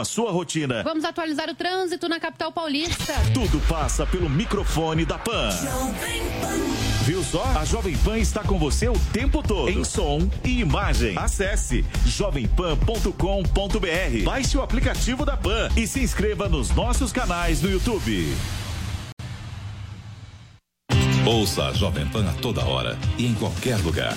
A sua rotina. Vamos atualizar o trânsito na capital paulista. Tudo passa pelo microfone da Pan. Viu só? A Jovem Pan está com você o tempo todo. Em som e imagem. Acesse jovempan.com.br. Baixe o aplicativo da Pan e se inscreva nos nossos canais no YouTube. Ouça a Jovem Pan a toda hora e em qualquer lugar.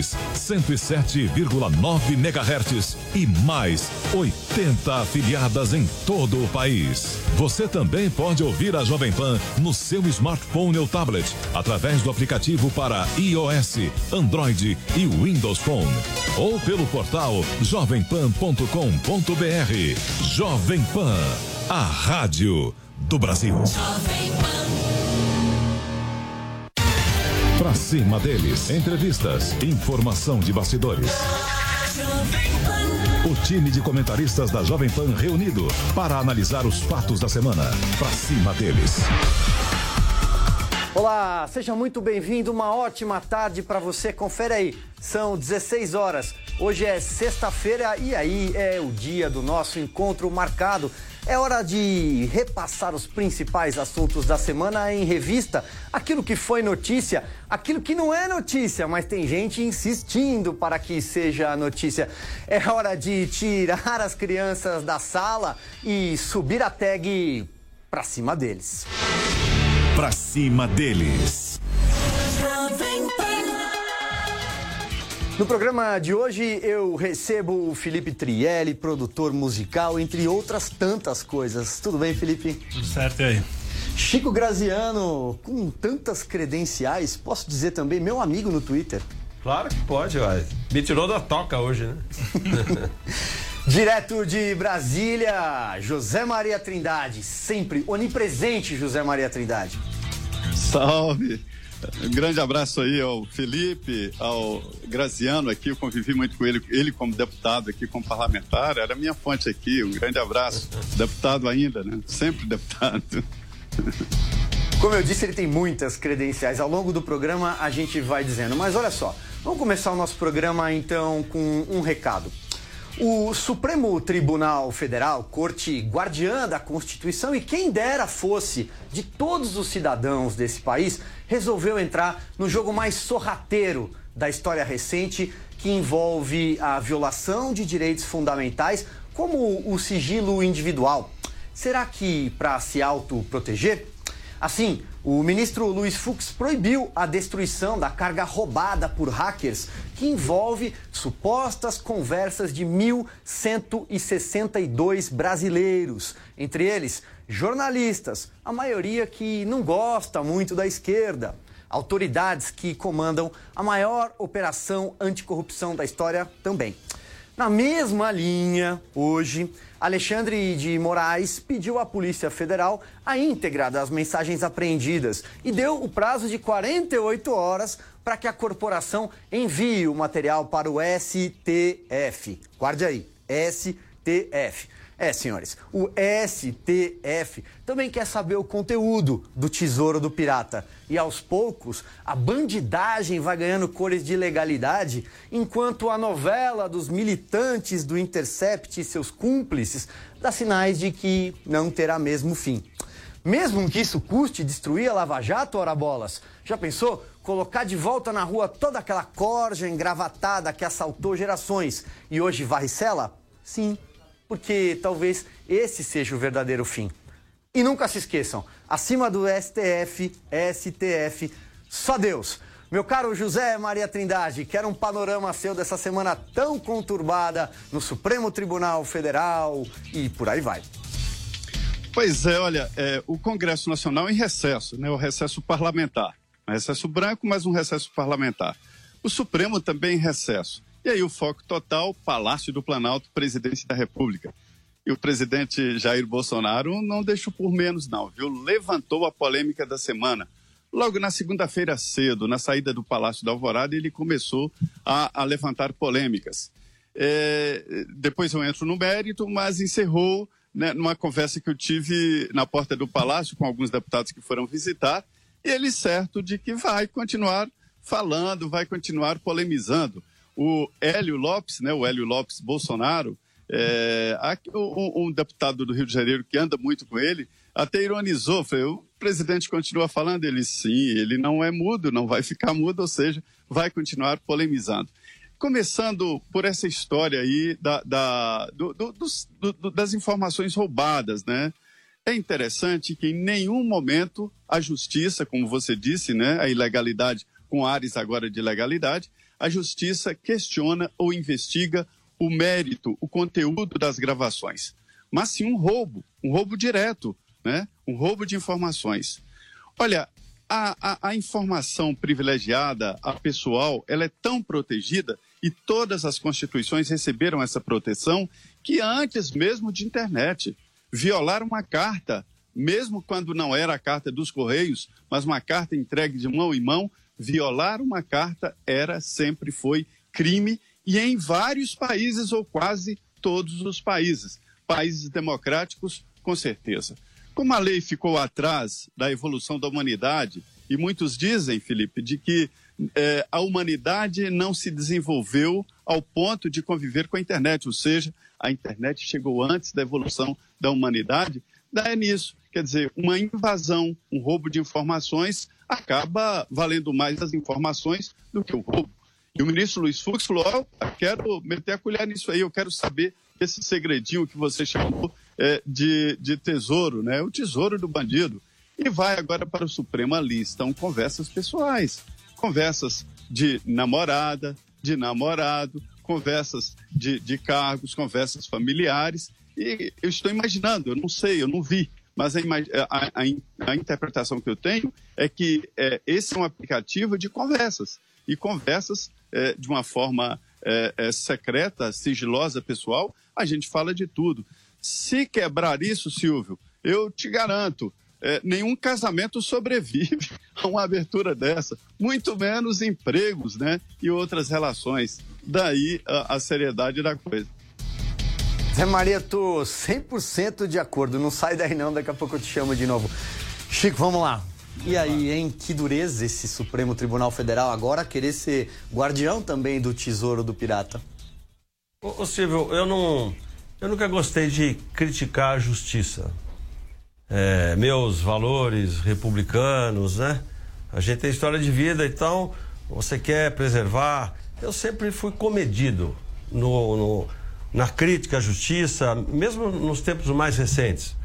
107,9 MHz e mais 80 afiliadas em todo o país. Você também pode ouvir a Jovem Pan no seu smartphone ou tablet através do aplicativo para iOS, Android e Windows Phone ou pelo portal jovempan.com.br. Jovem Pan, a rádio do Brasil. Jovem Pan. Pra cima deles, entrevistas, informação de bastidores. O time de comentaristas da Jovem Pan reunido para analisar os fatos da semana. Pra cima deles. Olá, seja muito bem-vindo. Uma ótima tarde para você. Confere aí, são 16 horas. Hoje é sexta-feira e aí é o dia do nosso encontro marcado. É hora de repassar os principais assuntos da semana em revista, aquilo que foi notícia, aquilo que não é notícia, mas tem gente insistindo para que seja notícia. É hora de tirar as crianças da sala e subir a tag pra cima deles. Pra cima deles. No programa de hoje eu recebo o Felipe Trielli, produtor musical, entre outras tantas coisas. Tudo bem, Felipe? Tudo certo e aí? Chico Graziano, com tantas credenciais, posso dizer também meu amigo no Twitter. Claro que pode, uai. Me tirou da toca hoje, né? Direto de Brasília, José Maria Trindade, sempre onipresente José Maria Trindade. Salve! Um grande abraço aí ao Felipe, ao Graziano aqui, eu convivi muito com ele, ele como deputado aqui, como parlamentar, era minha fonte aqui, um grande abraço. Deputado ainda, né? Sempre deputado. Como eu disse, ele tem muitas credenciais. Ao longo do programa a gente vai dizendo. Mas olha só, vamos começar o nosso programa então com um recado. O Supremo Tribunal Federal, corte guardiã da Constituição e quem dera fosse de todos os cidadãos desse país, resolveu entrar no jogo mais sorrateiro da história recente, que envolve a violação de direitos fundamentais, como o sigilo individual. Será que para se autoproteger? Assim, o ministro Luiz Fux proibiu a destruição da carga roubada por hackers, que envolve supostas conversas de 1.162 brasileiros, entre eles jornalistas, a maioria que não gosta muito da esquerda, autoridades que comandam a maior operação anticorrupção da história também. Na mesma linha, hoje, Alexandre de Moraes pediu à Polícia Federal a íntegra das mensagens apreendidas e deu o prazo de 48 horas para que a corporação envie o material para o STF. Guarde aí, STF. É, senhores, o STF também quer saber o conteúdo do tesouro do pirata. E aos poucos, a bandidagem vai ganhando cores de legalidade, enquanto a novela dos militantes do Intercept e seus cúmplices dá sinais de que não terá mesmo fim. Mesmo que isso custe destruir a Lava Jato, ora bolas. Já pensou? Colocar de volta na rua toda aquela corja engravatada que assaltou gerações e hoje varricela? Sim, porque talvez esse seja o verdadeiro fim. E nunca se esqueçam, acima do STF, STF, só Deus. Meu caro José Maria Trindade, quero um panorama seu dessa semana tão conturbada no Supremo Tribunal Federal e por aí vai. Pois é, olha, é, o Congresso Nacional em recesso, né, o recesso parlamentar. Um recesso branco, mas um recesso parlamentar. O Supremo também em recesso. E aí o foco total, Palácio do Planalto, Presidência da República. E o presidente Jair Bolsonaro não deixou por menos, não, viu? Levantou a polêmica da semana. Logo na segunda-feira cedo, na saída do Palácio da Alvorada, ele começou a, a levantar polêmicas. É, depois eu entro no mérito, mas encerrou né, numa conversa que eu tive na porta do Palácio com alguns deputados que foram visitar, ele certo de que vai continuar falando, vai continuar polemizando. O Hélio Lopes, né, o Hélio Lopes Bolsonaro, é, um, um, deputado do Rio de Janeiro que anda muito com ele, até ironizou, falou, o presidente continua falando, ele sim, ele não é mudo, não vai ficar mudo, ou seja, vai continuar polemizando. Começando por essa história aí da, da do, do, dos, do, das informações roubadas, né? É interessante que em nenhum momento a justiça, como você disse, né, a ilegalidade com ares agora de legalidade, a justiça questiona ou investiga o mérito, o conteúdo das gravações, mas sim um roubo, um roubo direto, né? um roubo de informações. Olha, a, a, a, informação privilegiada, a pessoal, ela é tão protegida e todas as constituições receberam essa proteção que antes mesmo de internet, violar uma carta, mesmo quando não era a carta dos Correios, mas uma carta entregue de mão em mão, violar uma carta era, sempre foi crime e em vários países, ou quase todos os países. Países democráticos, com certeza. Como a lei ficou atrás da evolução da humanidade, e muitos dizem, Felipe, de que é, a humanidade não se desenvolveu ao ponto de conviver com a internet, ou seja, a internet chegou antes da evolução da humanidade, daí é nisso. Quer dizer, uma invasão, um roubo de informações acaba valendo mais as informações do que o roubo. E o ministro Luiz Fux falou: oh, quero meter a colher nisso aí, eu quero saber esse segredinho que você chamou é, de, de tesouro, né? O tesouro do bandido. E vai agora para o Supremo ali. Estão conversas pessoais, conversas de namorada, de namorado, conversas de, de cargos, conversas familiares. E eu estou imaginando, eu não sei, eu não vi, mas a, a, a, interpretação que eu tenho é que é, esse é um aplicativo de conversas. E conversas é, de uma forma é, é, secreta, sigilosa, pessoal, a gente fala de tudo. Se quebrar isso, Silvio, eu te garanto, é, nenhum casamento sobrevive a uma abertura dessa, muito menos empregos né, e outras relações. Daí a, a seriedade da coisa. Zé Maria, tô 100% de acordo. Não sai daí não, daqui a pouco eu te chamo de novo. Chico, vamos lá. E aí, hein? Que dureza esse Supremo Tribunal Federal agora querer ser guardião também do tesouro do pirata. Ô, ô Silvio, eu não. Eu nunca gostei de criticar a justiça. É, meus valores republicanos, né? A gente tem história de vida, então você quer preservar. Eu sempre fui comedido no, no, na crítica à justiça, mesmo nos tempos mais recentes.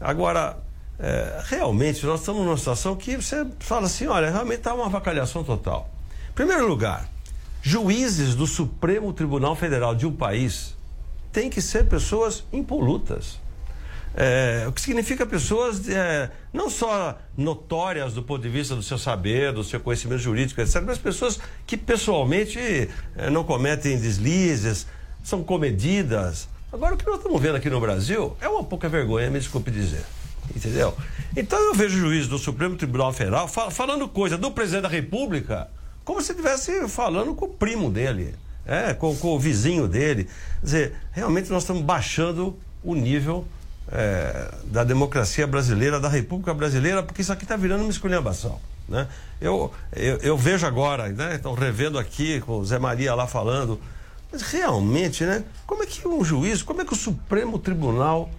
Agora, é, realmente nós estamos numa situação que você fala assim: olha, realmente está uma avacalhação total. Em primeiro lugar, juízes do Supremo Tribunal Federal de um país têm que ser pessoas impolutas. É, o que significa pessoas é, não só notórias do ponto de vista do seu saber, do seu conhecimento jurídico, etc., mas pessoas que pessoalmente é, não cometem deslizes, são comedidas. Agora, o que nós estamos vendo aqui no Brasil é uma pouca vergonha, me desculpe dizer. Entendeu? Então eu vejo o juiz do Supremo Tribunal Federal falando coisa do presidente da República como se estivesse falando com o primo dele, é, com, com, o vizinho dele. Quer dizer, realmente nós estamos baixando o nível é, da democracia brasileira, da República Brasileira, porque isso aqui está virando uma esculhambação. Né? Eu, eu, eu, vejo agora, né? Estão revendo aqui com o Zé Maria lá falando. Mas realmente, né? Como é que um juiz, como é que o Supremo Tribunal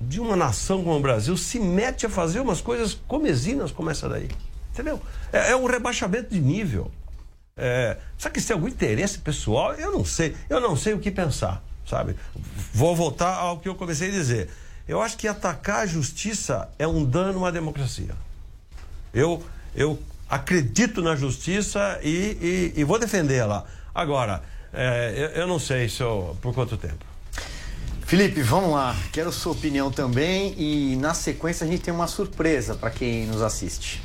de uma nação como o Brasil se mete a fazer umas coisas comezinas como essa daí. Entendeu? É, é um rebaixamento de nível. É, será que isso tem algum interesse pessoal? Eu não sei. Eu não sei o que pensar. sabe? Vou voltar ao que eu comecei a dizer. Eu acho que atacar a justiça é um dano à democracia. Eu, eu acredito na justiça e, e, e vou defendê-la. Agora, é, eu, eu não sei se eu, por quanto tempo. Felipe, vamos lá. Quero sua opinião também e na sequência a gente tem uma surpresa para quem nos assiste.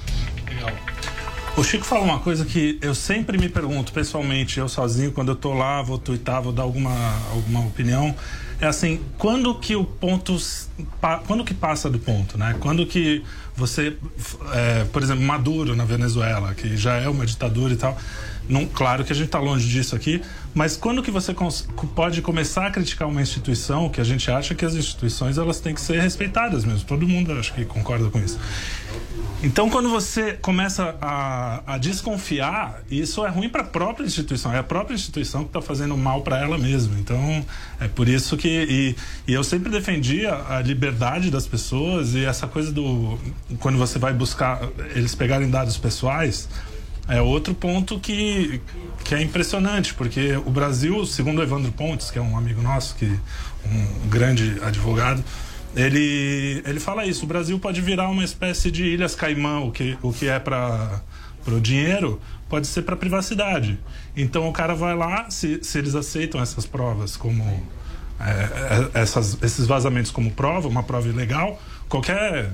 O Chico fala uma coisa que eu sempre me pergunto pessoalmente, eu sozinho, quando eu tô lá, vou twittar, vou dar alguma, alguma opinião. É assim, quando que o ponto. Quando que passa do ponto, né? Quando que você. é, por exemplo, Maduro na Venezuela, que já é uma ditadura e tal. Não, claro que a gente está longe disso aqui, mas quando que você pode começar a criticar uma instituição que a gente acha que as instituições elas têm que ser respeitadas mesmo? Todo mundo acho que concorda com isso. Então, quando você começa a, a desconfiar, isso é ruim para a própria instituição. É a própria instituição que está fazendo mal para ela mesma. Então, é por isso que. E, e eu sempre defendi a, a liberdade das pessoas e essa coisa do. Quando você vai buscar eles pegarem dados pessoais. É outro ponto que, que é impressionante, porque o Brasil, segundo Evandro Pontes, que é um amigo nosso, que um grande advogado, ele, ele fala isso: o Brasil pode virar uma espécie de Ilhas Caimã, o que, o que é para o dinheiro, pode ser para privacidade. Então o cara vai lá, se, se eles aceitam essas provas como. é, é, essas, esses vazamentos como prova, uma prova ilegal, qualquer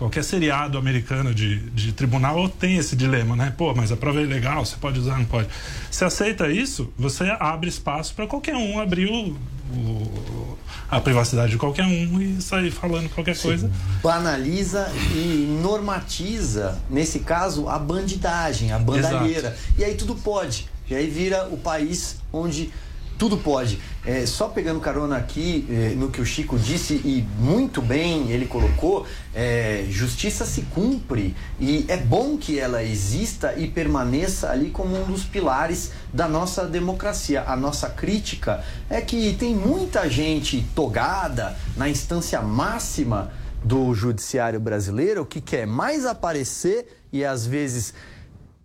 qualquer seriado americano de, de tribunal tem esse dilema, né? Pô, mas a prova é ilegal, você pode usar, não pode. Você aceita isso, você abre espaço para qualquer um abrir o, o- a privacidade de qualquer um e sair falando qualquer coisa. Banaliza e normatiza, nesse caso, a bandidagem, a bandalheira. E aí tudo pode. E aí vira o país onde tudo pode. É, só pegando carona aqui é, no que o Chico disse, e muito bem ele colocou, é, justiça se cumpre e é bom que ela exista e permaneça ali como um dos pilares da nossa democracia. A nossa crítica é que tem muita gente togada na instância máxima do judiciário brasileiro que quer mais aparecer e às vezes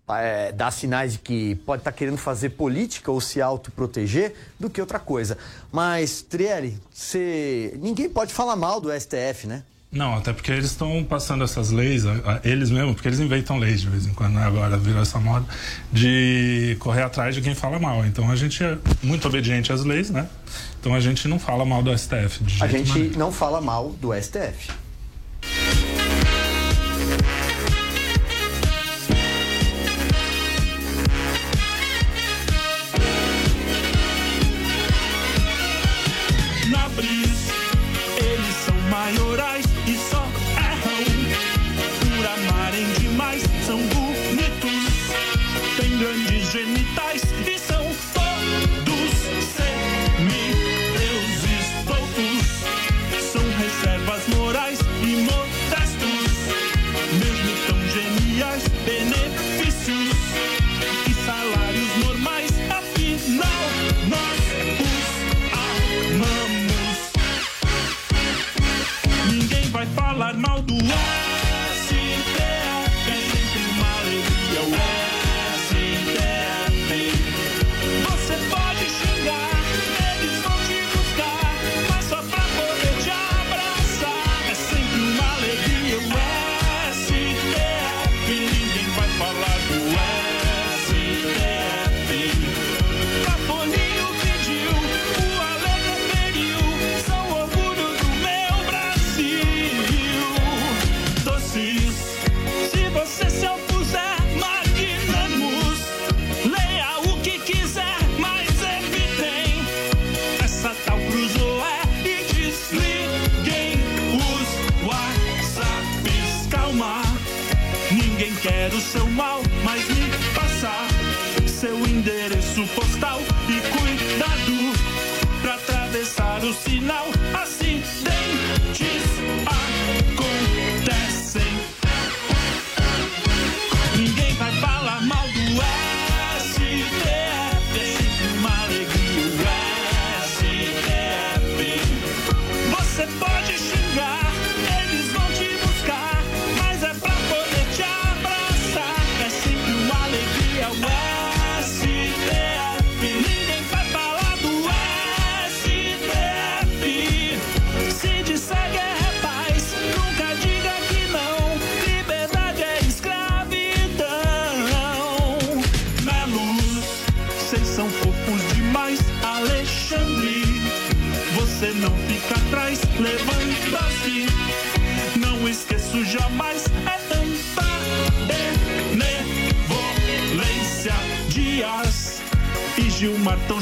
é, dá sinais de que pode estar querendo fazer política ou se autoproteger do que outra coisa. Mas, Trielli, você... ninguém pode falar mal do STF, né? Não, até porque eles estão passando essas leis, eles mesmos, porque eles inventam leis de vez em quando, né? agora virou essa moda, de correr atrás de quem fala mal. Então a gente é muito obediente às leis, né? Então a gente não fala mal do STF. A gente nenhum. não fala mal do STF. Gilmar tão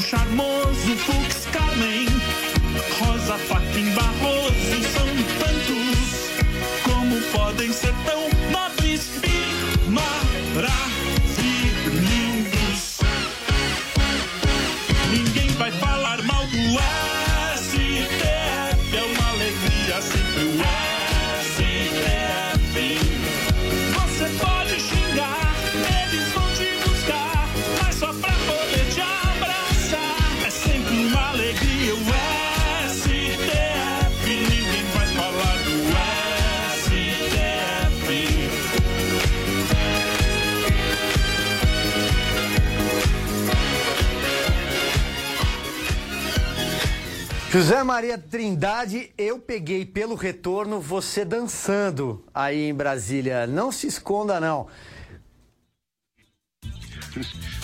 José Maria Trindade, eu peguei pelo retorno você dançando aí em Brasília. Não se esconda, não.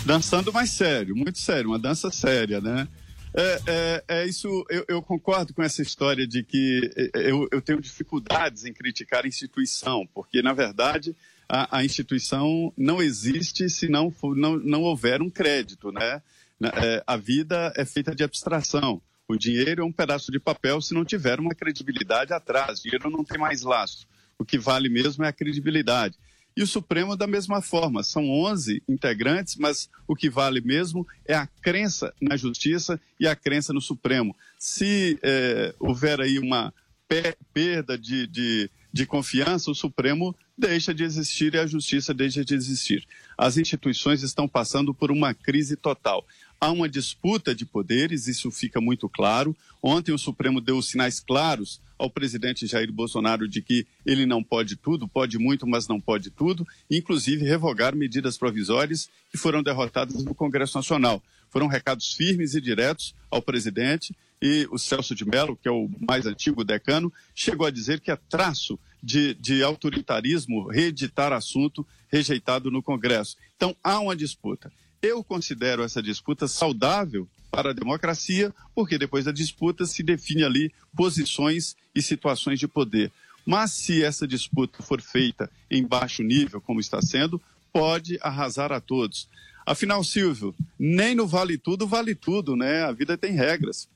dançando mais sério, muito sério, uma dança séria, né? É, é, é isso, eu, eu concordo com essa história de que é, eu, eu tenho dificuldades em criticar a instituição, porque, na verdade, a, a instituição não existe se não, for- não, não houver um crédito, né? É, a vida é feita de abstração. O dinheiro é um pedaço de papel se não tiver uma credibilidade atrás. O dinheiro não tem mais laço. O que vale mesmo é a credibilidade. E o Supremo da mesma forma. São 11 integrantes, mas o que vale mesmo é a crença na justiça e a crença no Supremo. Se eh, houver aí uma pe- perda de, de, de confiança, o Supremo deixa de existir e a justiça deixa de existir. As instituições estão passando por uma crise total. Há uma disputa de poderes, isso fica muito claro. Ontem o Supremo deu sinais claros ao presidente Jair Bolsonaro de que ele não pode tudo, pode muito, mas não pode tudo, inclusive revogar medidas provisórias que foram derrotadas no Congresso Nacional. Foram recados firmes e diretos ao presidente e o Celso de Mello, que é o mais antigo decano, chegou a dizer que é traço de, de autoritarismo reeditar assunto rejeitado no Congresso. Então há uma disputa. Eu considero essa disputa saudável para a democracia, porque depois da disputa se define ali posições e situações de poder. Mas se essa disputa for feita em baixo nível, como está sendo, pode arrasar a todos. Afinal, Silvio, nem no vale tudo vale tudo, né? A vida tem regras.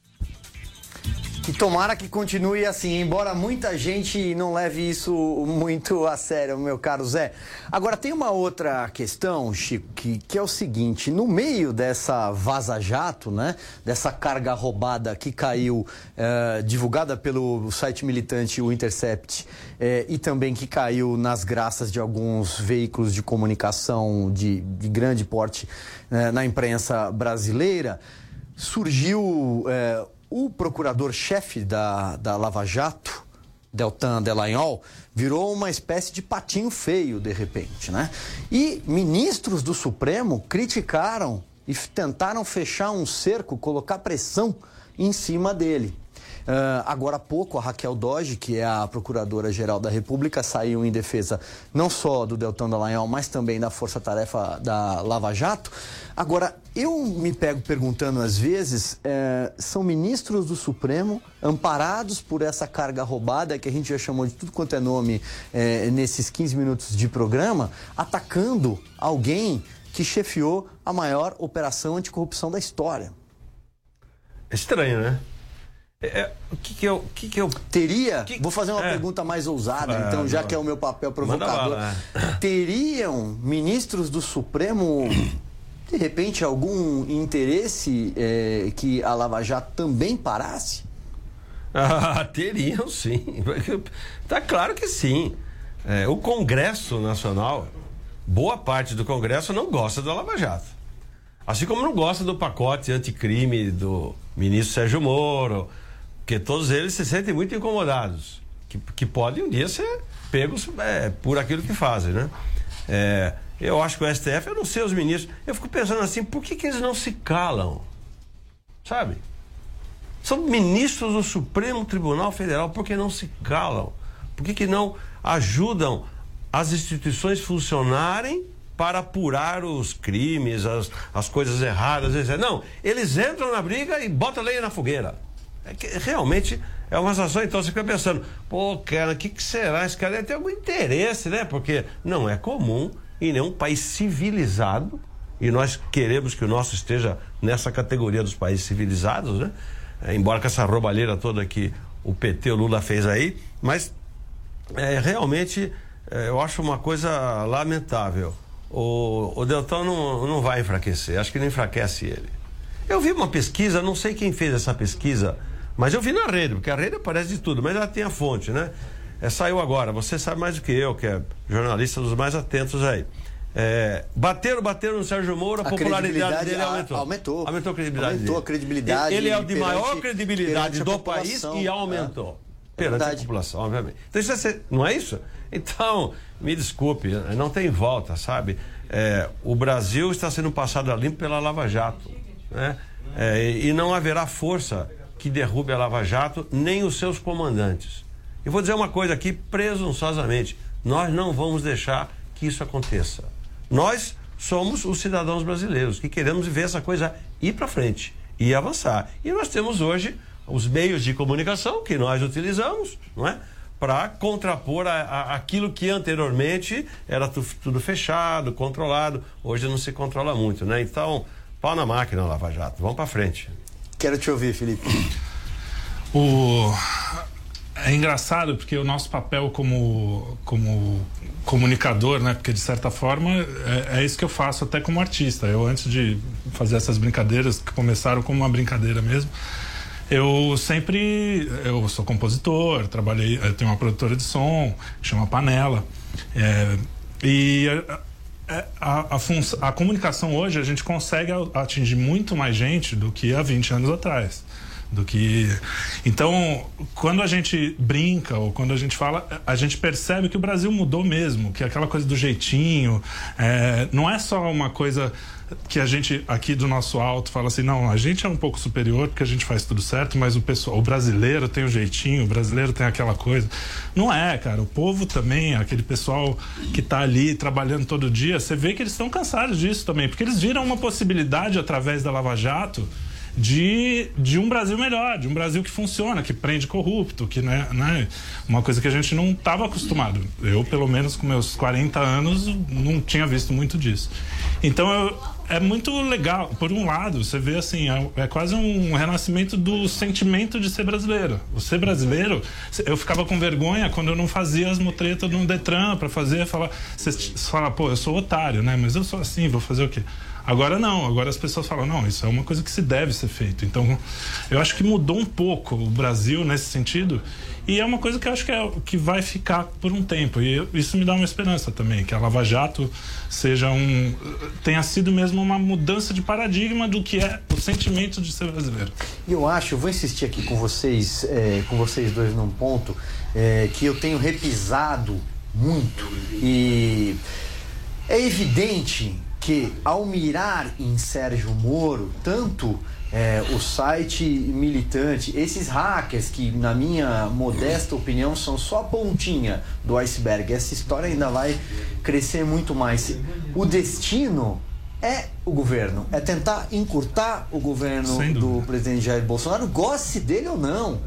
E tomara que continue assim, embora muita gente não leve isso muito a sério, meu caro Zé. Agora, tem uma outra questão, Chico, que, que é o seguinte: no meio dessa vaza-jato, né, dessa carga roubada que caiu, eh, divulgada pelo site militante O Intercept, eh, e também que caiu nas graças de alguns veículos de comunicação de, de grande porte eh, na imprensa brasileira, surgiu eh, o procurador-chefe da, da Lava Jato, Deltan Delagnol, virou uma espécie de patinho feio, de repente, né? E ministros do Supremo criticaram e tentaram fechar um cerco, colocar pressão em cima dele. Ah, agora há pouco, a Raquel Doge, que é a Procuradora-Geral da República, saiu em defesa não só do Deltan Dallagnol, mas também da Força Tarefa da Lava Jato. Agora, eu me pego perguntando às vezes, eh, são ministros do Supremo amparados por essa carga roubada, que a gente já chamou de tudo quanto é nome eh, nesses 15 minutos de programa, atacando alguém que chefiou a maior operação anticorrupção da história. É estranho, né? É, é, o que que eu... Que que eu... Teria, vou fazer uma é. pergunta mais ousada, Ah, então, já não. que é o meu papel provocador. bala, Teriam ministros do Supremo, de repente, algum interesse eh, que a Lava Jato também parasse? Ah, teriam sim. Tá claro que sim. É, o Congresso Nacional, boa parte do Congresso não gosta da Lava Jato. Assim como não gosta do pacote anticrime do ministro Sérgio Moro, porque todos eles se sentem muito incomodados, que, que podem um dia ser pegos é, por aquilo que fazem, né? É, eu acho que o STF, eu não sei os ministros, eu fico pensando assim, por que, que eles não se calam? Sabe? São ministros do Supremo Tribunal Federal, por que não se calam? Por que, que não ajudam as instituições funcionarem para apurar os crimes, as, as coisas erradas? etc. Não, eles entram na briga e botam lenha na fogueira. É que realmente É uma situação, então você fica pensando, pô, cara, o que, que será? Esse cara deve ter algum interesse, né? Porque não é comum em nenhum país civilizado, e nós queremos que o nosso esteja nessa categoria dos países civilizados, né? É, embora com essa roubalheira toda que o PT, o Lula fez aí, mas é, realmente é, eu acho uma coisa lamentável. O, o Deltão não, não vai enfraquecer, acho que não enfraquece ele. Eu vi uma pesquisa, não sei quem fez essa pesquisa, mas eu vi na rede, porque a rede aparece de tudo, mas ela tem a fonte, né? É, saiu agora, você sabe mais do que eu, que é jornalista dos mais atentos aí. É, bateram, bateram no Sérgio Moro, a, A popularidade dele aumentou. aumentou. Aumentou a credibilidade Aumentou a credibilidade Ele é o de perante- maior credibilidade do país e é. aumentou. É Perante a população, obviamente. Então isso é ser- não é isso? Então, me desculpe, não tem volta, sabe? É, o Brasil está sendo passado a limpo pela Lava Jato. Né? É, e não haverá força que derrube a Lava Jato, nem os seus comandantes. E vou dizer uma coisa aqui, presunçosamente: nós não vamos deixar que isso aconteça. Nós somos os cidadãos brasileiros que queremos ver essa coisa ir para frente e avançar. E nós temos hoje os meios de comunicação que nós utilizamos, não é? Para contrapor a, a- aquilo que anteriormente era tu- tudo fechado, controlado. Hoje não se controla muito, né? Então, pau na máquina, Lava Jato. Vamos para frente. Quero te ouvir, Felipe. O... É engraçado porque o nosso papel como, como comunicador, né? Porque de certa forma é, é isso que eu faço até como artista. Eu antes de fazer essas brincadeiras que começaram como uma brincadeira mesmo, eu sempre eu sou compositor, trabalhei, eu tenho uma produtora de som que chama Panela. É, e a, a, a, a comunicação hoje a gente consegue atingir muito mais gente do que há 20 anos atrás do que então quando a gente brinca ou quando a gente fala a gente percebe que o Brasil mudou mesmo que aquela coisa do jeitinho é, não é só uma coisa que a gente aqui do nosso alto fala assim não a gente é um pouco superior porque a gente faz tudo certo mas o pessoal o brasileiro tem o jeitinho o brasileiro tem aquela coisa. Não é cara o povo também aquele pessoal que tá ali trabalhando todo dia você vê que eles estão cansados disso também porque eles viram uma possibilidade através da Lava Jato de, de um Brasil melhor, de um Brasil que funciona, que prende corrupto, que né, né, uma coisa que a gente não estava acostumado. Eu, pelo menos com meus 40 anos, não tinha visto muito disso. Então eu, é muito legal. Por um lado, você vê assim, é, é quase um renascimento do sentimento de ser brasileiro. O ser brasileiro, eu ficava com vergonha quando eu não fazia as mutretas no Detran para fazer, falar, você fala, pô, eu sou otário, né? Mas eu sou assim, vou fazer o quê? Agora não, agora as pessoas falam, não, isso é uma coisa que se deve ser feito. Então, eu acho que mudou um pouco o Brasil nesse sentido. E é uma coisa que eu acho que, é, que vai ficar por um tempo. E isso me dá uma esperança também, que a Lava Jato seja um. tenha sido mesmo uma mudança de paradigma do que é o sentimento de ser brasileiro. E eu acho, eu vou insistir aqui com vocês, é, com vocês dois num ponto é, que eu tenho repisado muito e é evidente que ao mirar em Sérgio Moro, tanto é, o site militante, esses hackers que, na minha modesta opinião, são só a pontinha do iceberg. Essa história ainda vai crescer muito mais. O destino é o governo, é tentar encurtar o governo do presidente Jair Bolsonaro, goste dele ou não.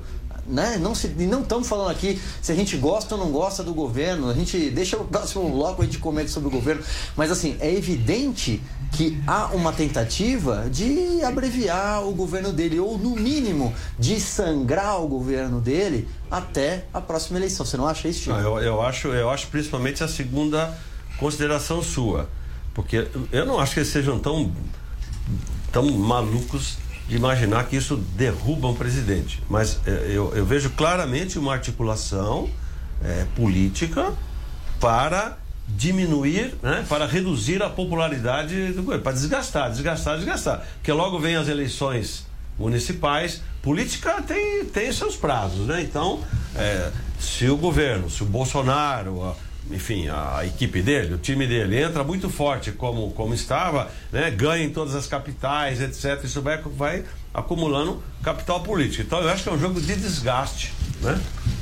Né? Não, não estamos falando aqui se a gente gosta ou não gosta do governo. A gente deixa o próximo bloco a gente comenta sobre o governo. Mas assim, é evidente que há uma tentativa de abreviar o governo dele, ou no mínimo de sangrar o governo dele até a próxima eleição. Você não acha isso, Chico? Não, eu, eu acho, eu acho principalmente a segunda consideração sua. Porque eu não acho que eles sejam tão, tão malucos de imaginar que isso derruba um presidente. Mas eh, eu, eu vejo claramente uma articulação eh, política para diminuir, né, para reduzir a popularidade do governo, para desgastar, desgastar, desgastar. Porque logo vem as eleições municipais, política tem, tem seus prazos, né? Então, eh, se o governo, se o Bolsonaro, a- enfim, a, equipe dele, o time dele entra muito forte como, como estava, né? ganha em todas as capitais, etc. Isso vai, vai acumulando capital político. Então eu acho que é um jogo de desgaste, né?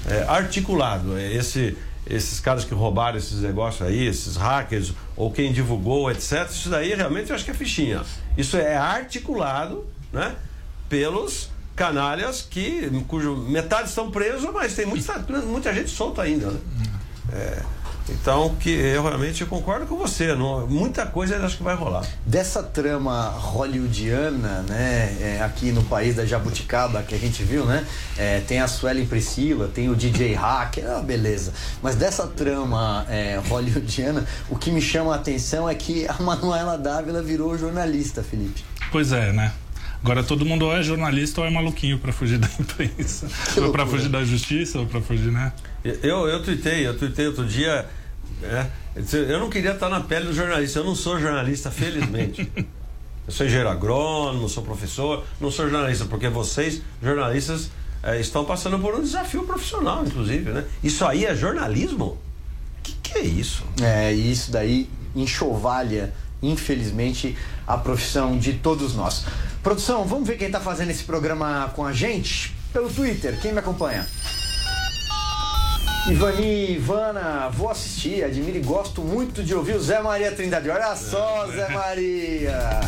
É, articulado. É esse, esses caras que roubaram esses negócios aí, esses hackers, ou quem divulgou, etc. Isso daí realmente eu acho que é fichinha. Isso é articulado, né? Pelos canalhas que, cujo metade estão presos, mas tem muita, muita gente solta ainda. Né? É, então, que eu realmente concordo com você. Não, muita coisa eu acho que vai rolar. Dessa trama hollywoodiana, né, é, aqui no país da Jabuticaba, que a gente viu, né, é, tem a Suelen Priscila, tem o DJ Hack, é uma beleza. Mas dessa trama é, hollywoodiana, o que me chama a atenção é que a Manuela Dávila virou jornalista, Felipe. Pois é, né? Agora todo mundo ou é jornalista ou é maluquinho pra fugir da imprensa. ou pra fugir da justiça, ou pra fugir, né? Eu, eu tuitei, eu tuitei outro dia. é, eu não queria estar na pele do jornalista, eu não sou jornalista, felizmente. Eu sou engenheiro agrônomo, sou professor, não sou jornalista, porque vocês, jornalistas, é, estão passando por um desafio profissional, inclusive, né? Isso aí é jornalismo? Que que é isso? É, e isso daí enxovalha, infelizmente, a profissão de todos nós. Produção, vamos ver quem tá fazendo esse programa com a gente? Pelo Twitter, quem me acompanha? Ivani, Ivana, vou assistir, admiro e gosto muito de ouvir o Zé Maria Trindade. Olha só, Zé Maria!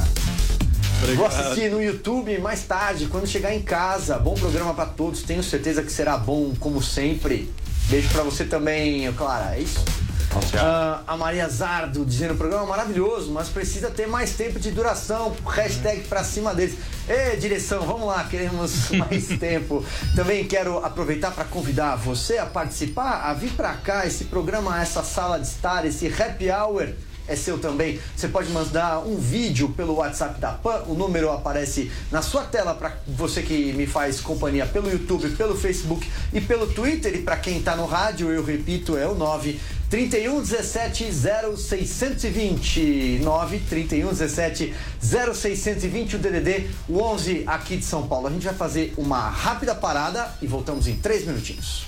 Vou assistir no YouTube mais tarde, quando chegar em casa. Bom programa pra todos, tenho certeza que será bom, como sempre. Beijo pra você também, Clara. É isso? Ah, a Maria Zardo dizendo o programa é maravilhoso, mas precisa ter mais tempo de duração. Hashtag pra cima deles. Ê, direção, vamos lá, queremos mais tempo. Também quero aproveitar para convidar você a participar, a vir pra cá, esse programa, essa sala de estar, esse happy hour é seu também. Você pode mandar um vídeo pelo WhatsApp da PAN, o número aparece na sua tela para você que me faz companhia pelo YouTube, pelo Facebook e pelo Twitter. E para quem está no rádio, eu repito, é o 9 31 17 0620 9 31 17 0620 o DDD, o 11 aqui de São Paulo. A gente vai fazer uma rápida parada e voltamos em três minutinhos.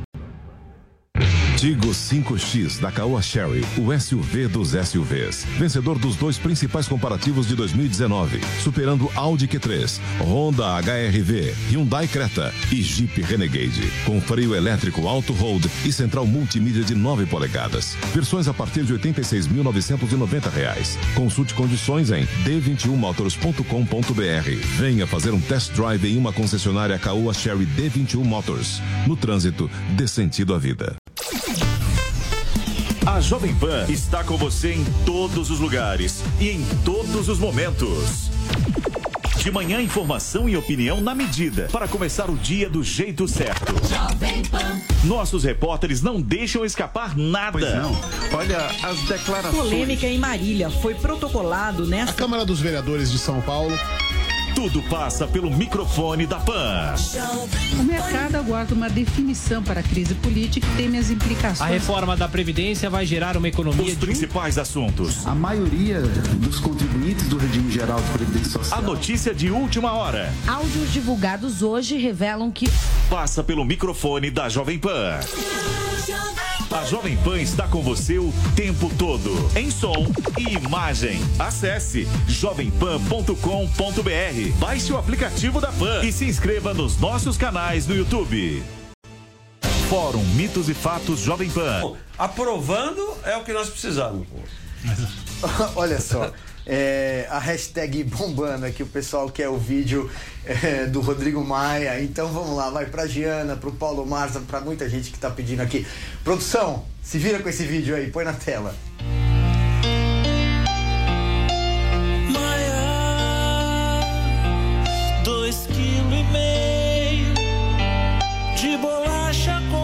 Tigo 5X da Caoa Sherry, o SUV dos SUVs. Vencedor dos dois principais comparativos de 2019, superando Audi Q3, Honda HRV, Hyundai Creta e Jeep Renegade. Com freio elétrico Auto Hold e central multimídia de 9 polegadas. Versões a partir de 86.990 reais. Consulte condições em d21motors.com.br. Venha fazer um test drive em uma concessionária Caoa Sherry D21 Motors. No trânsito, dê sentido à vida. A Jovem Pan está com você em todos os lugares e em todos os momentos. De manhã, informação e opinião na medida para começar o dia do jeito certo. Nossos repórteres não deixam escapar nada. Pois não. Olha as declarações. Polêmica em Marília foi protocolado A nesta. Câmara dos Vereadores de São Paulo. Tudo passa pelo microfone da Pan. O mercado aguarda uma definição para a crise política e teme as implicações. A reforma da Previdência vai gerar uma economia Os principais assuntos. A maioria dos contribuintes do regime geral de previdência social. A notícia de última hora. Áudios divulgados hoje revelam que Passa pelo microfone da Jovem Pan. A Jovem Pan está com você o tempo todo, em som e imagem. Acesse jovempan.com.br, baixe o aplicativo da Pan e se inscreva nos nossos canais no YouTube. Fórum Mitos e Fatos Jovem Pan. Aprovando é o que nós precisamos. Olha só, é, a hashtag bombando aqui, o pessoal quer o vídeo é, do Rodrigo Maia. Então vamos lá, vai pra Giana, pro Paulo Marza, pra muita gente que tá pedindo aqui. Produção, se vira com esse vídeo aí, põe na tela. Dois quilos e meio de bolacha com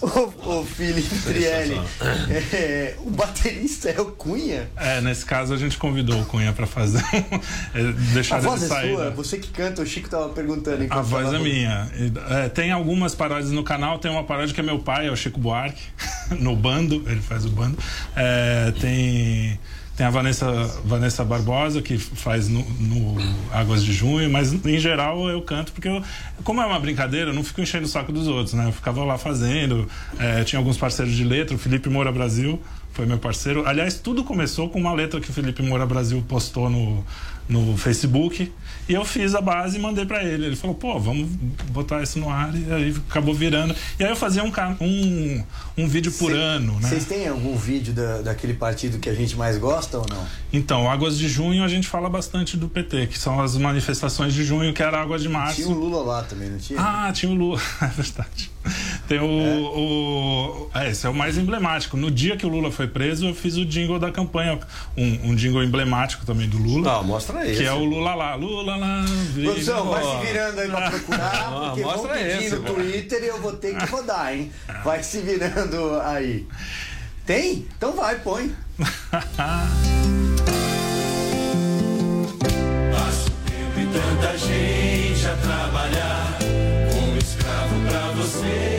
Ô, ô Felipe Trielli, é, o baterista é o Cunha? É, nesse caso a gente convidou o Cunha pra fazer. é, deixar A voz é sair. sua? né? Você que canta, o Chico tava perguntando. A voz tava- é minha. É, tem algumas paródias no canal. Tem uma paródia que é meu pai, é o Chico Buarque, no bando, ele faz o bando. É, tem, tem a Vanessa, Vanessa Barbosa, que faz no, no Águas de Junho, mas em geral eu canto porque, eu, como é uma brincadeira, eu não fico enchendo o saco dos outros, né? Eu ficava lá fazendo. É, tinha alguns parceiros de letra, o Felipe Moura Brasil foi meu parceiro. Aliás, tudo começou com uma letra que o Felipe Moura Brasil postou no, no Facebook. E eu fiz a base e mandei pra ele. Ele falou, pô, vamos botar isso no ar. E aí acabou virando. E aí eu fazia um, um, um vídeo por Cê- ano, né? Vocês têm algum vídeo da- daquele partido que a gente mais gosta ou não? Então, Águas de Junho a gente fala bastante do PT, que são as manifestações de junho, que era Águas de Março. Tinha o Lula lá também, não tinha? Ah, tinha o Lula, é verdade. Tem o, o. É, esse é o mais emblemático. No dia que o Lula foi preso, eu fiz o jingle da campanha. Um, um jingle emblemático também do Lula. Ah, mostra esse. Que é o Lula lá. Lula lá. Produção, vai se virando aí pra procurar, Ah, porque vão mostra pedir esse, no. Twitter e eu vou ter que rodar, hein? Vai se virando aí. Tem? Então vai, põe. Passo tempo e tanta gente a trabalhar como escravo pra você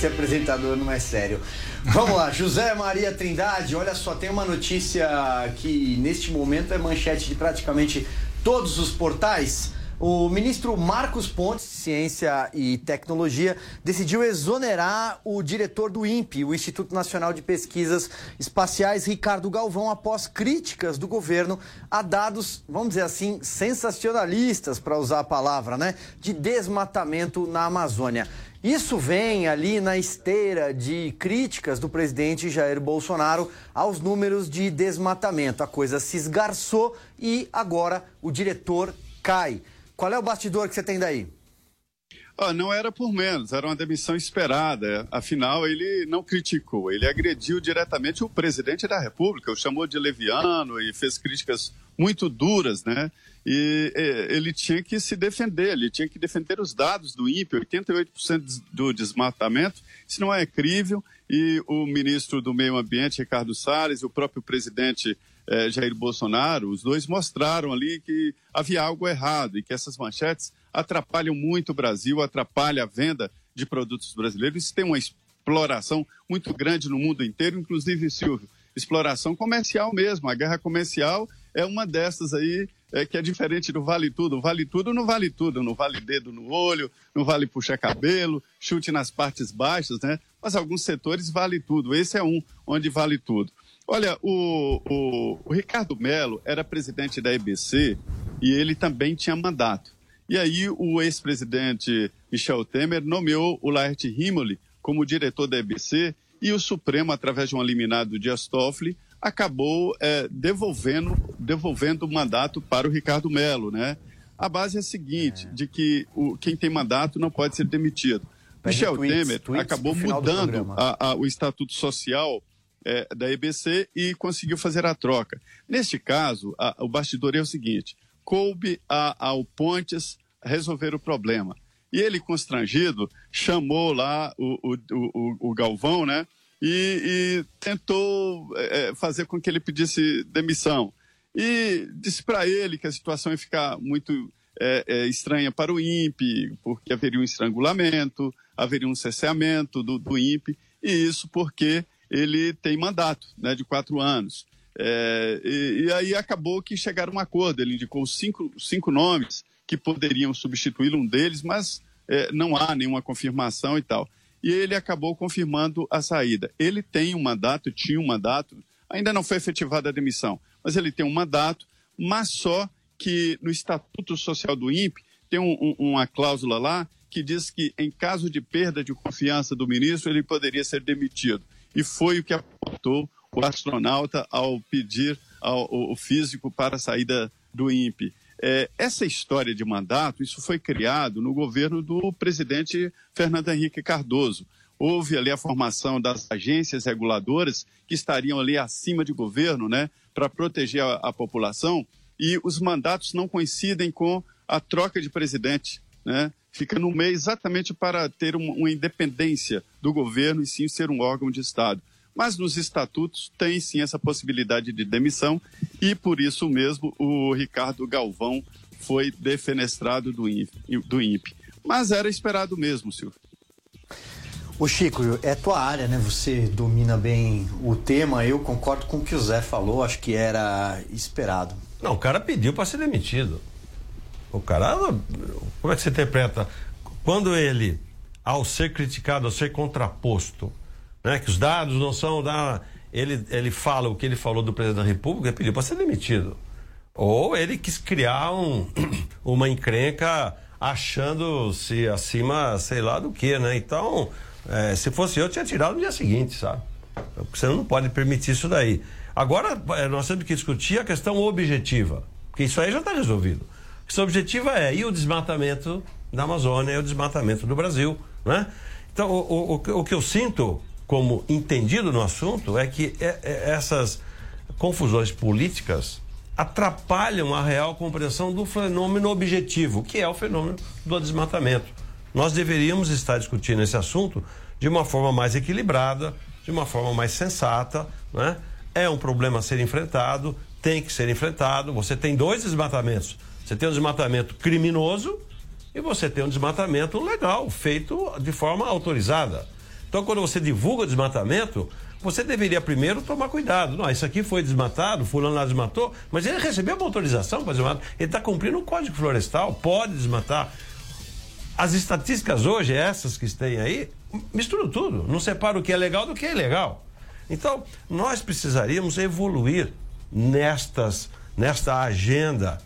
Esse apresentador não é sério. Vamos lá, José Maria Trindade, olha só, tem uma notícia que neste momento é manchete de praticamente todos os portais. O ministro Marcos Pontes, Ciência e Tecnologia, decidiu exonerar o diretor do INPE, o Instituto Nacional de Pesquisas Espaciais, Ricardo Galvão, após críticas do governo a dados, vamos dizer assim, sensacionalistas, para usar a palavra, né, de desmatamento na Amazônia. Isso vem ali na esteira de críticas do presidente Jair Bolsonaro aos números de desmatamento. A coisa se esgarçou e agora o diretor cai. Qual é o bastidor que você tem daí? Ah, não era por menos, era uma demissão esperada. Afinal, ele não criticou, ele agrediu diretamente o presidente da República, o chamou de leviano e fez críticas muito duras, né? E ele tinha que se defender, ele tinha que defender os dados do INPE, 88% do desmatamento, isso não é crível. E o ministro do Meio Ambiente, Ricardo Salles, e o próprio presidente eh, Jair Bolsonaro, os dois mostraram ali que havia algo errado e que essas manchetes atrapalham muito o Brasil, atrapalham a venda de produtos brasileiros. Isso tem uma exploração muito grande no mundo inteiro, inclusive, Silvio, exploração comercial mesmo. A guerra comercial é uma dessas aí é, que é diferente do vale tudo. Vale tudo não vale tudo, não vale dedo no olho, não vale puxar cabelo, chute nas partes baixas, né? Mas alguns setores vale tudo. Esse é um onde vale tudo. Olha, o, o, o Ricardo Melo era presidente da EBC e ele também tinha mandato. E aí o ex-presidente Michel Temer nomeou o Laerte Rimoli como diretor da EBC e o Supremo, através de um liminar do Dias Toffoli, acabou é, devolvendo, devolvendo o mandato para o Ricardo Melo, né? A base é a seguinte, de que o, quem tem mandato não pode ser demitido. Michel tweets, Temer tweets acabou mudando a- a- o estatuto social é, da EBC e conseguiu fazer a troca. Neste caso, a- o bastidor é o seguinte: coube ao Pontes resolver o problema. E ele, constrangido, chamou lá o, o, o, o Galvão, né? E, e tentou é, fazer com que ele pedisse demissão. e disse para ele que a situação ia ficar muito é, é, estranha para o INPE, porque haveria um estrangulamento, haveria um cesseamento do, do INPE, e isso porque ele tem mandato né, de quatro anos. É, e, e, aí acabou que chegaram a um acordo. Ele indicou cinco, cinco nomes que poderiam substituí-lo, um deles, mas é, não há nenhuma confirmação e tal. E ele acabou confirmando a saída. Ele tem um mandato, tinha um mandato, ainda não foi efetivada a demissão, mas ele tem um mandato, mas só que no Estatuto Social do INPE tem um, um, uma cláusula lá que diz que, em caso de perda de confiança do ministro, ele poderia ser demitido. E foi o que apontou o astronauta ao pedir ao, o físico para a saída do INPE. É, essa história de mandato, isso foi criado no governo do presidente Fernando Henrique Cardoso. Houve ali a formação das agências reguladoras que estariam ali acima de governo, né, para proteger a, a, população, e os mandatos não coincidem com a troca de presidente, né? Fica no meio exatamente para ter uma, uma independência do governo e sim ser um órgão de Estado. Mas nos estatutos tem sim essa possibilidade de demissão e por isso mesmo o Ricardo Galvão foi defenestrado do INPE. Do INPE. Mas era esperado mesmo, Silvio. O Chico, é tua área, né? Você domina bem o tema. Eu concordo com o que o Zé falou, acho que era esperado. Não, o cara pediu para ser demitido. O cara, como é que você interpreta? Quando ele, ao ser criticado, ao ser contraposto, né, que os dados não são da. Ele, ele fala o que ele falou do presidente da República e pediu para ser demitido. Ou ele quis criar um, uma encrenca achando-se acima, sei lá do que, né? Então, é, se fosse eu, tinha tirado no dia seguinte, sabe? Você não pode permitir isso daí. Agora, é, nós temos que discutir a questão objetiva, porque isso aí já está resolvido. A questão objetiva é e o desmatamento da Amazônia e o desmatamento do Brasil, né? Então, o, o, o que eu sinto como entendido no assunto é que é, é, essas confusões políticas atrapalham a real compreensão do fenômeno objetivo, que é o fenômeno do desmatamento. Nós deveríamos estar discutindo esse assunto de uma forma mais equilibrada, de uma forma mais sensata, né? É um problema a ser enfrentado, tem que ser enfrentado. Você tem dois desmatamentos. Você tem um desmatamento criminoso e você tem um desmatamento legal, feito de forma autorizada. Então, quando você divulga desmatamento, você deveria primeiro tomar cuidado. Não, isso aqui foi desmatado, fulano lá desmatou, mas ele recebeu uma autorização para desmatar. Ele está cumprindo o Código Florestal, pode desmatar. As estatísticas hoje, essas que têm aí, misturam tudo. Não separa o que é legal do que é ilegal. Então, nós precisaríamos evoluir nestas, nesta agenda.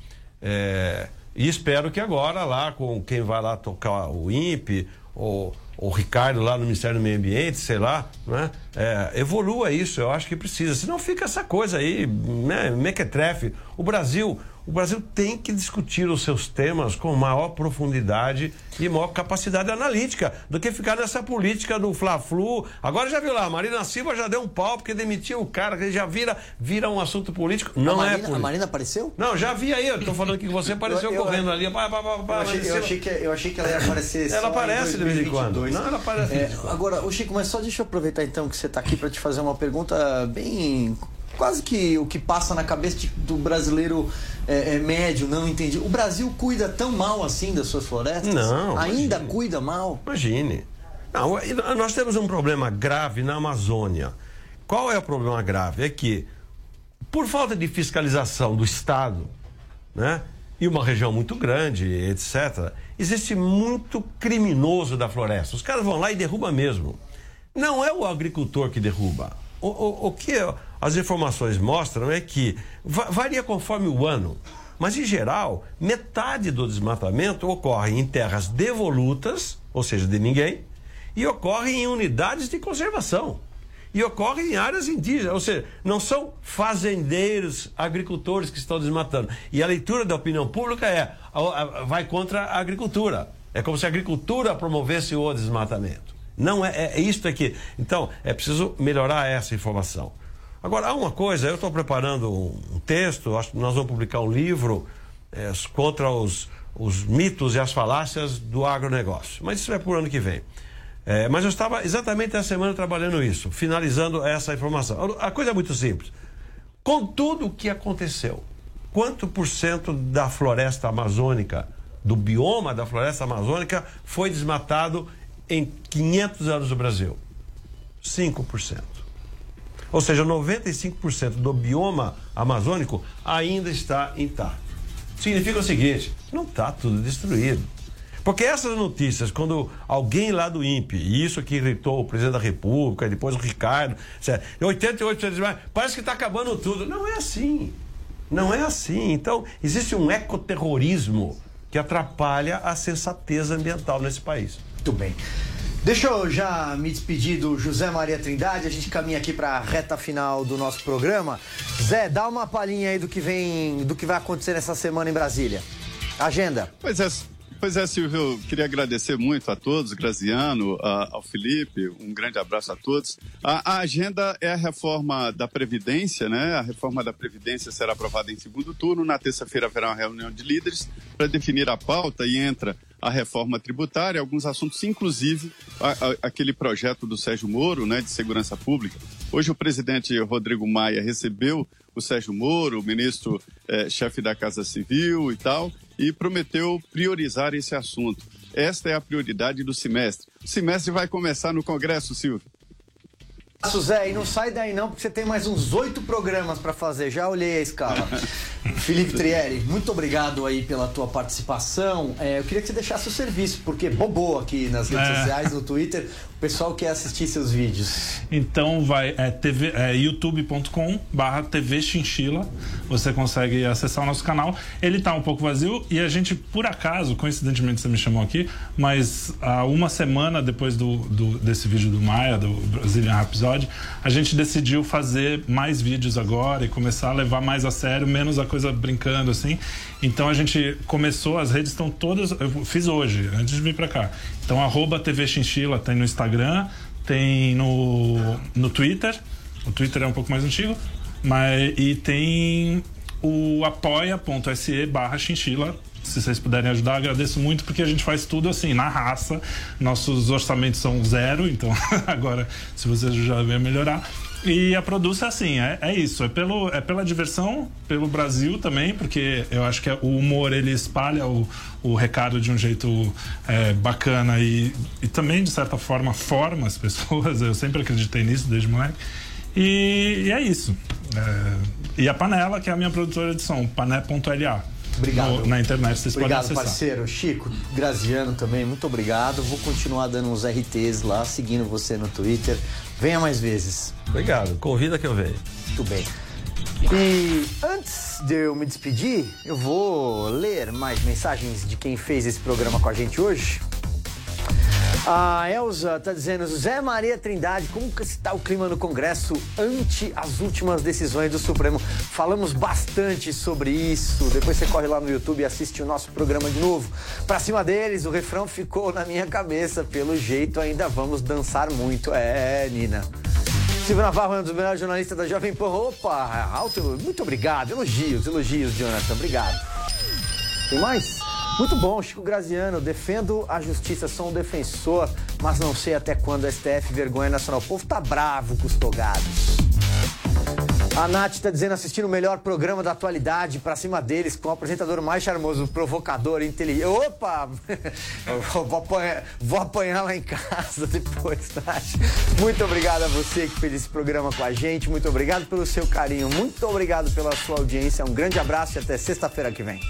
É, e espero que agora, lá com quem vai lá tocar o INPE, ou o Ricardo lá no Ministério do Meio Ambiente, sei lá, né? É, evolua isso, eu acho que precisa. Senão fica essa coisa aí, né? Mequetrefe. O Brasil, o Brasil tem que discutir os seus temas com maior profundidade e maior capacidade analítica do que ficar nessa política do Fla-Flu. Agora já viu lá, a Marina Silva já deu um pau porque demitiu o cara, que já vira, vira um assunto político. Não a é Marina, político. A Marina apareceu? Não, já vi aí, eu tô falando que você apareceu Eu- eu- correndo ali. Pá, pá, pá, pá, Eu achei, eu, Marina achei que, eu achei que ela ia aparecer Ela aparece de vez em quando. 2022. Não, ela aparece É, agora, o Chico, mas só deixa eu aproveitar então que você está aqui para te fazer uma pergunta bem. Quase que o que passa na cabeça de- do brasileiro é, é, médio, não entendi. O Brasil cuida tão mal assim das suas florestas? Não, Ainda cuida mal? Imagine. Não, nós temos um problema grave na Amazônia. Qual é o problema grave? É que, por falta de fiscalização do Estado, né? E uma região muito grande, etc., existe muito criminoso da floresta. Os caras vão lá e derrubam mesmo. Não é o agricultor que derruba. O, o, o que as informações mostram é que va- varia conforme o ano. Mas, em geral, metade do desmatamento ocorre em terras devolutas, ou seja, de ninguém, e ocorre em unidades de conservação. E ocorre em áreas indígenas, ou seja, não são fazendeiros, agricultores que estão desmatando. E a leitura da opinião pública é, vai contra a agricultura. É como se a agricultura promovesse o desmatamento. Não é, é, é isto aqui. Então, é preciso melhorar essa informação. Agora, há uma coisa, eu estou preparando um, texto, acho que nós vamos publicar um livro é, contra os, os mitos e as falácias do agronegócio. Mas isso é por ano que vem. É, mas eu estava exatamente essa semana trabalhando isso, finalizando essa informação. A coisa é muito simples. Com tudo o que aconteceu, quanto por cento da floresta amazônica, do bioma da floresta amazônica, foi desmatado em 500 anos do Brasil? 5%. Ou seja, 95% do bioma amazônico ainda está intacto. Significa o seguinte: não está tudo destruído. Porque essas notícias, quando alguém lá do INPE, e isso que irritou o presidente da República, depois o Ricardo, etc., 88% diz, "Mas parece que está acabando tudo. Não é assim. Não é assim. Então, existe um ecoterrorismo que atrapalha a sensatez ambiental nesse país. Muito bem. Deixa eu já me despedir do José Maria Trindade. A gente caminha aqui para a reta final do nosso programa. Zé, dá uma palhinha aí do que vem, do que vai acontecer nessa semana em Brasília. Agenda. Pois é, pois é, Silvio, eu queria agradecer muito a todos, Graziano, a- ao Felipe, um grande abraço a todos. A, a agenda é a reforma da Previdência, né? A reforma da Previdência será aprovada em segundo turno. Na terça-feira haverá uma reunião de líderes para definir a pauta e entra a reforma tributária, alguns assuntos, inclusive a- a- aquele projeto do Sérgio Moro, né, de segurança pública. Hoje o presidente Rodrigo Maia recebeu o Sérgio Moro, o ministro eh, chefe da Casa Civil e tal, e prometeu priorizar esse assunto. Esta é a prioridade do semestre. O semestre vai começar no Congresso, Silvio. Abraço, Zé, e não sai daí não, porque você tem mais uns oito programas para fazer. Já olhei a escala. Felipe Trieri, muito obrigado aí pela tua participação. É, eu queria que você deixasse o serviço, porque bobou aqui nas redes É. sociais, no Twitter. Pessoal quer assistir seus vídeos. Então vai é, é, youtube.com barra TV Chinchila. Você consegue acessar o nosso canal. Ele tá um pouco vazio e a gente, por acaso, coincidentemente você me chamou aqui, mas há uma semana depois do, do- desse vídeo do Maia, do Brazilian Rhapsody, a gente decidiu fazer mais vídeos agora e começar a levar mais a sério, menos a coisa brincando assim. Então a gente começou, as redes estão todas. Eu fiz hoje, antes de vir pra cá. Então, arroba TV Chinchila tem no Instagram, tem no, no Twitter. O Twitter é um pouco mais antigo. Mas, e tem o apoia.se barra chinchila. Se vocês puderem ajudar, agradeço muito, porque a gente faz tudo assim, na raça. Nossos orçamentos são zero, então agora, se vocês ajudarem, vai melhorar. E a produção é assim, é, é isso, é, pelo, é pela diversão, pelo Brasil também, porque eu acho que é- o humor ele espalha o, o recado de um jeito é, bacana e, e também, de certa forma, forma as pessoas. Eu sempre acreditei nisso desde moleque. E, e é isso. É, e a Panela, que é a minha produtora de som, pané.la. Obrigado. No- na internet vocês Obrigado, podem acessar. parceiro. Chico, Graziano também, muito obrigado. Vou continuar dando uns RTs lá, seguindo você no Twitter. Venha mais vezes. Obrigado. Convida que eu venho. Muito bem. E antes de eu me despedir, eu vou ler mais mensagens de quem fez esse programa com a gente hoje. A Elza tá dizendo, José Maria Trindade, como que está o clima no Congresso ante as últimas decisões do Supremo? Falamos bastante sobre isso. Depois você corre lá no YouTube e assiste o nosso programa de novo. Pra cima deles, o refrão ficou na minha cabeça. Pelo jeito, ainda vamos dançar muito. É, Nina. Silvio Navarro é um dos melhores jornalistas da Jovem Pan. Opa, alto, muito obrigado. Elogios, elogios, Jonathan. Obrigado. Tem mais? Muito bom, Chico Graziano. Defendo a justiça, sou um defensor, mas não sei até quando a STF vergonha nacional. O povo tá bravo com os togados. A Nath tá dizendo assistindo o melhor programa da atualidade pra cima deles, com o apresentador mais charmoso, provocador, inteligente. Opa! Vou apanhar, vou apanhar lá em casa depois, Nath. Muito obrigado a você que fez esse programa com a gente. Muito obrigado pelo seu carinho. Muito obrigado pela sua audiência. Um grande abraço e até sexta-feira que vem.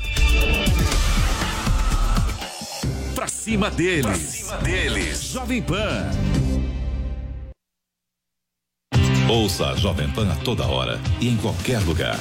Pra cima deles. Pra cima deles. Jovem Pan. Ouça a Jovem Pan a toda hora e em qualquer lugar.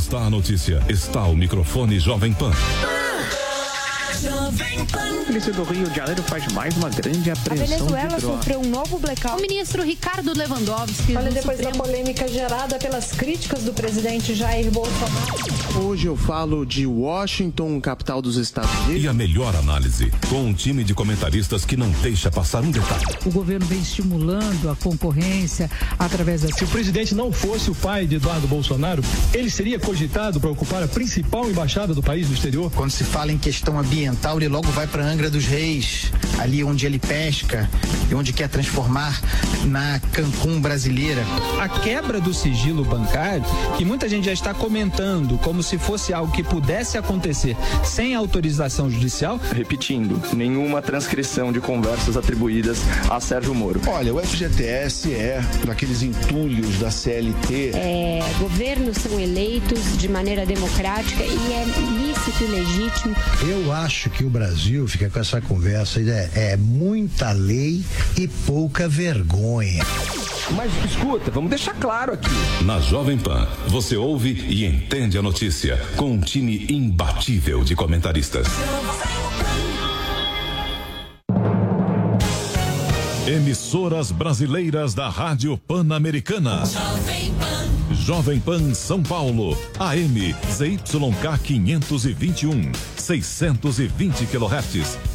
Está a notícia? Está o microfone Jovem Pan. Polícia do Rio de Janeiro faz mais uma grande A apreensão Venezuela de drogas. sofreu um novo blackout. O ministro Ricardo Lewandowski. Olha, depois da Supremo- polêmica gerada pelas críticas do presidente Jair Bolsonaro. Hoje eu falo de Washington, capital dos Estados Unidos. E a melhor análise, com um time de comentaristas que não deixa passar um detalhe. O governo vem estimulando a concorrência através da. Se o presidente não fosse o pai de Eduardo Bolsonaro, ele seria cogitado para ocupar a principal embaixada do país no exterior? Quando se fala em questão ambiental, ele logo vai para Angra dos Reis, ali onde ele pesca e onde quer transformar na Cancún brasileira. A quebra do sigilo bancário, que muita gente já está comentando como se fosse algo que pudesse acontecer sem autorização judicial. Repetindo, nenhuma transcrição de conversas atribuídas a Sérgio Moro. Olha, o FGTS é daqueles entulhos da CLT. É, governos são eleitos de maneira democrática e é lícito e legítimo. Eu acho que o Brasil fica com essa conversa, é, é muita lei e pouca vergonha. Mas escuta, vamos deixar claro aqui. Na Jovem Pan, você ouve e entende a notícia com um time imbatível de comentaristas. Emissoras brasileiras da Rádio Pan-Americana. Jovem Pan. Jovem Pan São Paulo, AM ZYK 521, 620 kHz,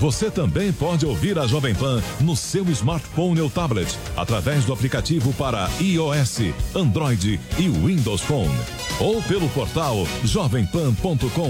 Você também pode ouvir a Jovem Pan no seu smartphone ou tablet através do aplicativo para iOS, Android e Windows Phone. Ou pelo portal jovempan.com